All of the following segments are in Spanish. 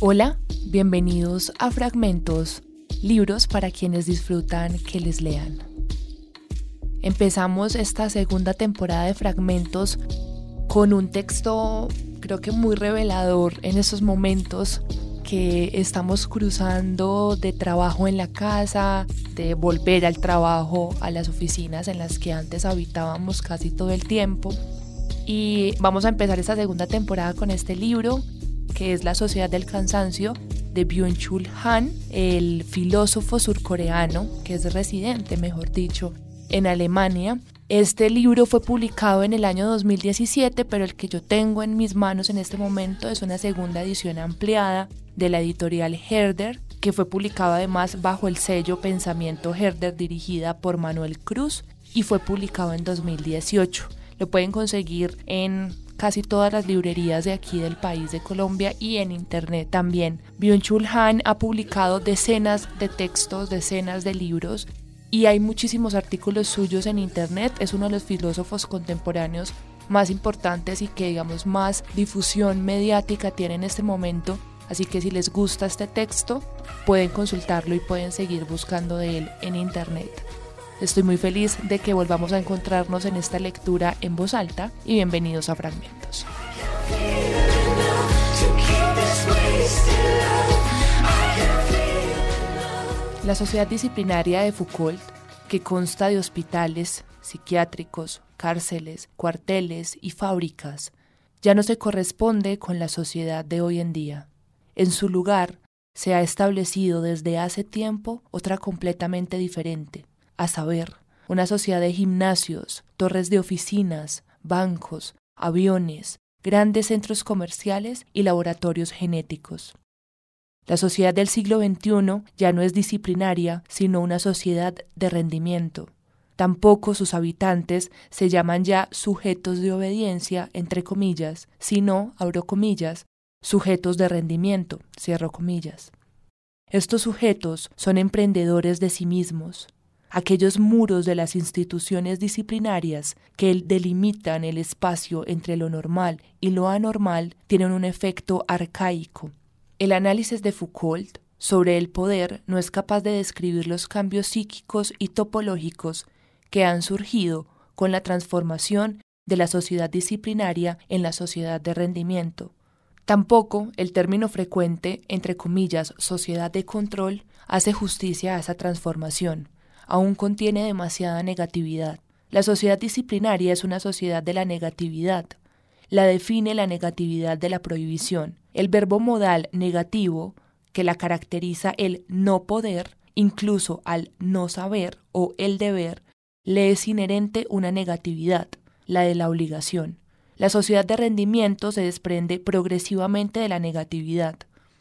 Hola, bienvenidos a Fragmentos, libros para quienes disfrutan que les lean. Empezamos esta segunda temporada de Fragmentos con un texto creo que muy revelador en esos momentos que estamos cruzando de trabajo en la casa, de volver al trabajo, a las oficinas en las que antes habitábamos casi todo el tiempo. Y vamos a empezar esta segunda temporada con este libro, que es La Sociedad del Cansancio, de Byung-Chul Han, el filósofo surcoreano, que es residente, mejor dicho, en Alemania. Este libro fue publicado en el año 2017, pero el que yo tengo en mis manos en este momento es una segunda edición ampliada de la editorial Herder, que fue publicado además bajo el sello Pensamiento Herder dirigida por Manuel Cruz y fue publicado en 2018. Lo pueden conseguir en casi todas las librerías de aquí del país de Colombia y en internet también. Byung-Chul Han ha publicado decenas de textos, decenas de libros y hay muchísimos artículos suyos en internet. Es uno de los filósofos contemporáneos más importantes y que digamos más difusión mediática tiene en este momento Así que si les gusta este texto, pueden consultarlo y pueden seguir buscando de él en internet. Estoy muy feliz de que volvamos a encontrarnos en esta lectura en voz alta y bienvenidos a Fragmentos. La sociedad disciplinaria de Foucault, que consta de hospitales, psiquiátricos, cárceles, cuarteles y fábricas, ya no se corresponde con la sociedad de hoy en día. En su lugar se ha establecido desde hace tiempo otra completamente diferente, a saber, una sociedad de gimnasios, torres de oficinas, bancos, aviones, grandes centros comerciales y laboratorios genéticos. La sociedad del siglo XXI ya no es disciplinaria, sino una sociedad de rendimiento. Tampoco sus habitantes se llaman ya sujetos de obediencia, entre comillas, sino, abro comillas, sujetos de rendimiento, cierro comillas. Estos sujetos son emprendedores de sí mismos, aquellos muros de las instituciones disciplinarias que delimitan el espacio entre lo normal y lo anormal tienen un efecto arcaico. El análisis de Foucault sobre el poder no es capaz de describir los cambios psíquicos y topológicos que han surgido con la transformación de la sociedad disciplinaria en la sociedad de rendimiento, Tampoco el término frecuente, entre comillas, sociedad de control, hace justicia a esa transformación. Aún contiene demasiada negatividad. La sociedad disciplinaria es una sociedad de la negatividad. La define la negatividad de la prohibición. El verbo modal negativo, que la caracteriza el no poder, incluso al no saber o el deber, le es inherente una negatividad, la de la obligación. La sociedad de rendimiento se desprende progresivamente de la negatividad.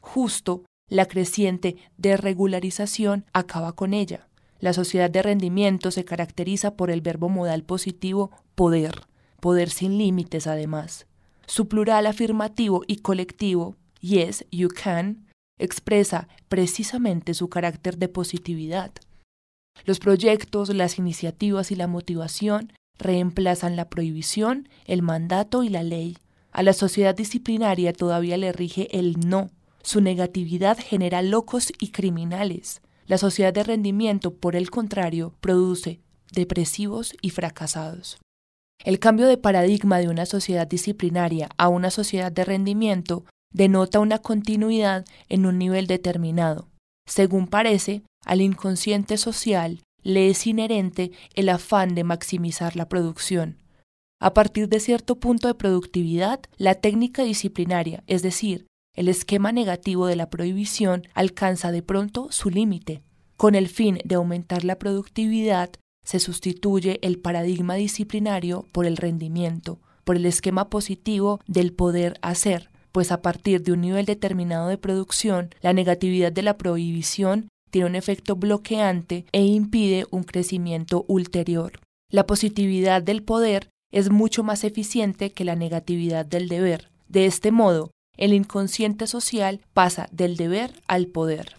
Justo la creciente desregularización acaba con ella. La sociedad de rendimiento se caracteriza por el verbo modal positivo poder, poder sin límites además. Su plural afirmativo y colectivo, yes, you can, expresa precisamente su carácter de positividad. Los proyectos, las iniciativas y la motivación reemplazan la prohibición, el mandato y la ley. A la sociedad disciplinaria todavía le rige el no. Su negatividad genera locos y criminales. La sociedad de rendimiento, por el contrario, produce depresivos y fracasados. El cambio de paradigma de una sociedad disciplinaria a una sociedad de rendimiento denota una continuidad en un nivel determinado. Según parece, al inconsciente social le es inherente el afán de maximizar la producción. A partir de cierto punto de productividad, la técnica disciplinaria, es decir, el esquema negativo de la prohibición, alcanza de pronto su límite. Con el fin de aumentar la productividad, se sustituye el paradigma disciplinario por el rendimiento, por el esquema positivo del poder hacer, pues a partir de un nivel determinado de producción, la negatividad de la prohibición tiene un efecto bloqueante e impide un crecimiento ulterior. La positividad del poder es mucho más eficiente que la negatividad del deber. De este modo, el inconsciente social pasa del deber al poder.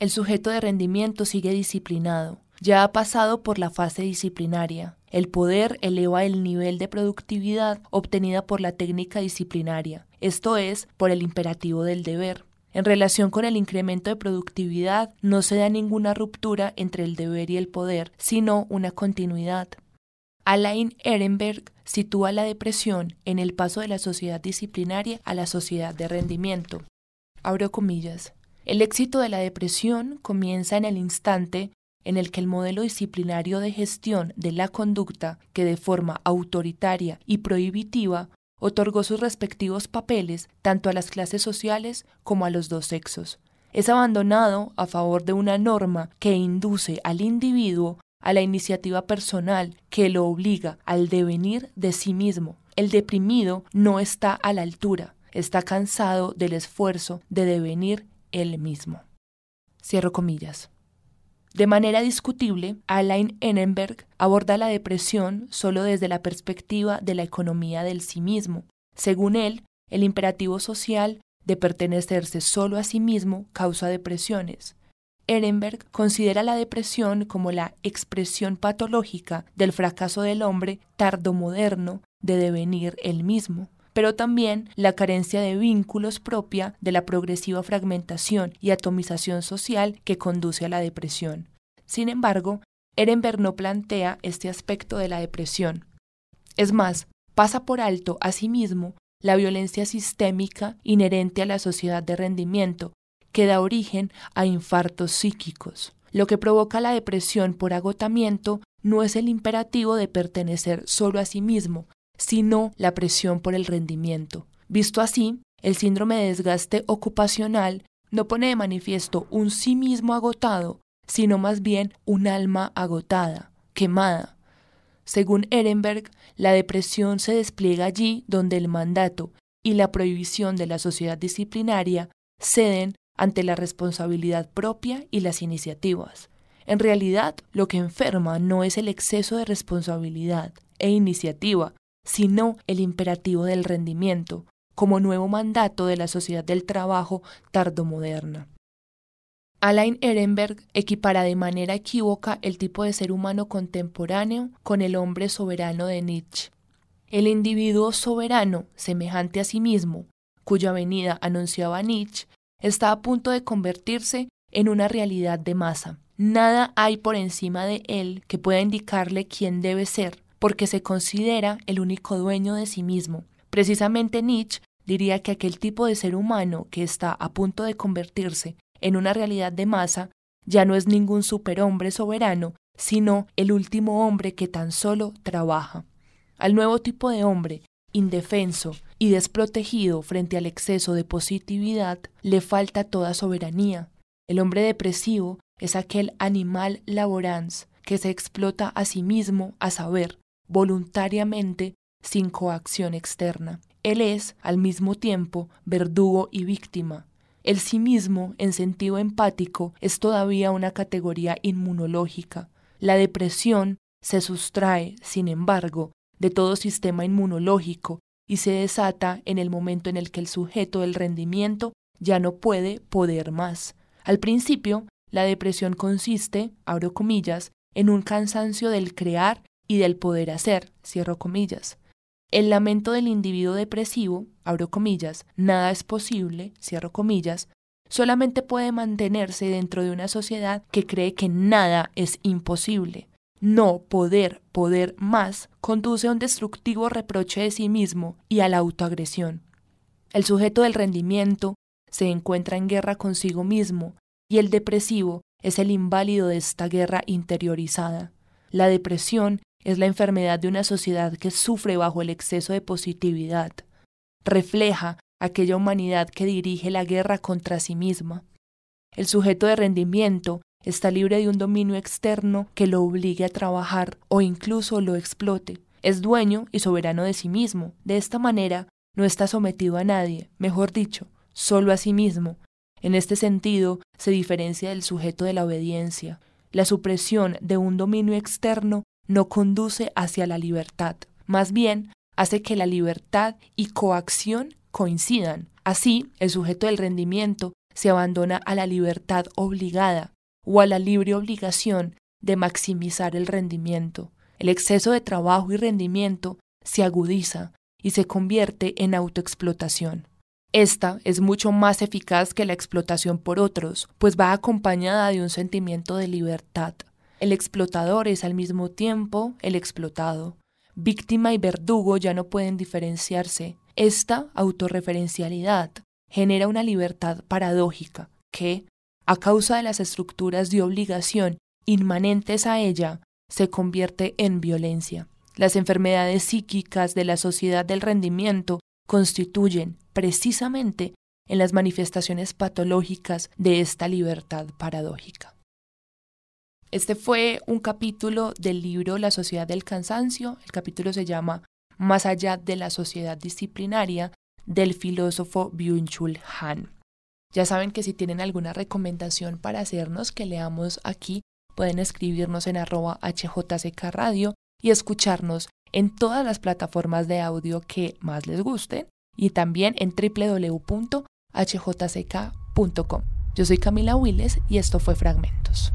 El sujeto de rendimiento sigue disciplinado, ya ha pasado por la fase disciplinaria. El poder eleva el nivel de productividad obtenida por la técnica disciplinaria, esto es, por el imperativo del deber. En relación con el incremento de productividad, no se da ninguna ruptura entre el deber y el poder, sino una continuidad. Alain Ehrenberg sitúa la depresión en el paso de la sociedad disciplinaria a la sociedad de rendimiento. Abro comillas. El éxito de la depresión comienza en el instante en el que el modelo disciplinario de gestión de la conducta, que de forma autoritaria y prohibitiva otorgó sus respectivos papeles tanto a las clases sociales como a los dos sexos. Es abandonado a favor de una norma que induce al individuo a la iniciativa personal que lo obliga al devenir de sí mismo. El deprimido no está a la altura, está cansado del esfuerzo de devenir él mismo. Cierro comillas. De manera discutible, Alain Ehrenberg aborda la depresión solo desde la perspectiva de la economía del sí mismo. Según él, el imperativo social de pertenecerse solo a sí mismo causa depresiones. Ehrenberg considera la depresión como la expresión patológica del fracaso del hombre tardomoderno de devenir él mismo, pero también la carencia de vínculos propia de la progresiva fragmentación y atomización social que conduce a la depresión. Sin embargo, Ehrenberg no plantea este aspecto de la depresión. Es más, pasa por alto asimismo la violencia sistémica inherente a la sociedad de rendimiento, que da origen a infartos psíquicos. Lo que provoca la depresión por agotamiento no es el imperativo de pertenecer solo a sí mismo, sino la presión por el rendimiento. Visto así, el síndrome de desgaste ocupacional no pone de manifiesto un sí mismo agotado, sino más bien un alma agotada, quemada. Según Ehrenberg, la depresión se despliega allí donde el mandato y la prohibición de la sociedad disciplinaria ceden ante la responsabilidad propia y las iniciativas. En realidad, lo que enferma no es el exceso de responsabilidad e iniciativa, sino el imperativo del rendimiento, como nuevo mandato de la sociedad del trabajo tardomoderna. Alain Ehrenberg equipara de manera equívoca el tipo de ser humano contemporáneo con el hombre soberano de Nietzsche. El individuo soberano, semejante a sí mismo, cuya venida anunciaba Nietzsche, está a punto de convertirse en una realidad de masa. Nada hay por encima de él que pueda indicarle quién debe ser, porque se considera el único dueño de sí mismo. Precisamente Nietzsche diría que aquel tipo de ser humano que está a punto de convertirse en una realidad de masa ya no es ningún superhombre soberano, sino el último hombre que tan solo trabaja. Al nuevo tipo de hombre, indefenso y desprotegido frente al exceso de positividad, le falta toda soberanía. El hombre depresivo es aquel animal laborans que se explota a sí mismo a saber, voluntariamente sin coacción externa. Él es, al mismo tiempo, verdugo y víctima. El sí mismo, en sentido empático, es todavía una categoría inmunológica. La depresión se sustrae, sin embargo, de todo sistema inmunológico y se desata en el momento en el que el sujeto del rendimiento ya no puede poder más. Al principio, la depresión consiste, abro comillas, en un cansancio del crear y del poder hacer, cierro comillas. El lamento del individuo depresivo, abro comillas, nada es posible, cierro comillas, solamente puede mantenerse dentro de una sociedad que cree que nada es imposible. No poder, poder más, conduce a un destructivo reproche de sí mismo y a la autoagresión. El sujeto del rendimiento se encuentra en guerra consigo mismo y el depresivo es el inválido de esta guerra interiorizada. La depresión es la enfermedad de una sociedad que sufre bajo el exceso de positividad. Refleja aquella humanidad que dirige la guerra contra sí misma. El sujeto de rendimiento está libre de un dominio externo que lo obligue a trabajar o incluso lo explote. Es dueño y soberano de sí mismo. De esta manera, no está sometido a nadie, mejor dicho, solo a sí mismo. En este sentido, se diferencia del sujeto de la obediencia. La supresión de un dominio externo no conduce hacia la libertad, más bien hace que la libertad y coacción coincidan. Así, el sujeto del rendimiento se abandona a la libertad obligada o a la libre obligación de maximizar el rendimiento. El exceso de trabajo y rendimiento se agudiza y se convierte en autoexplotación. Esta es mucho más eficaz que la explotación por otros, pues va acompañada de un sentimiento de libertad. El explotador es al mismo tiempo el explotado. Víctima y verdugo ya no pueden diferenciarse. Esta autorreferencialidad genera una libertad paradójica que, a causa de las estructuras de obligación inmanentes a ella, se convierte en violencia. Las enfermedades psíquicas de la sociedad del rendimiento constituyen precisamente en las manifestaciones patológicas de esta libertad paradójica. Este fue un capítulo del libro La sociedad del cansancio. El capítulo se llama Más allá de la sociedad disciplinaria del filósofo Byung-Chul Han. Ya saben que si tienen alguna recomendación para hacernos que leamos aquí, pueden escribirnos en arroba HJCK Radio y escucharnos en todas las plataformas de audio que más les gusten y también en www.hjck.com. Yo soy Camila Willes y esto fue Fragmentos.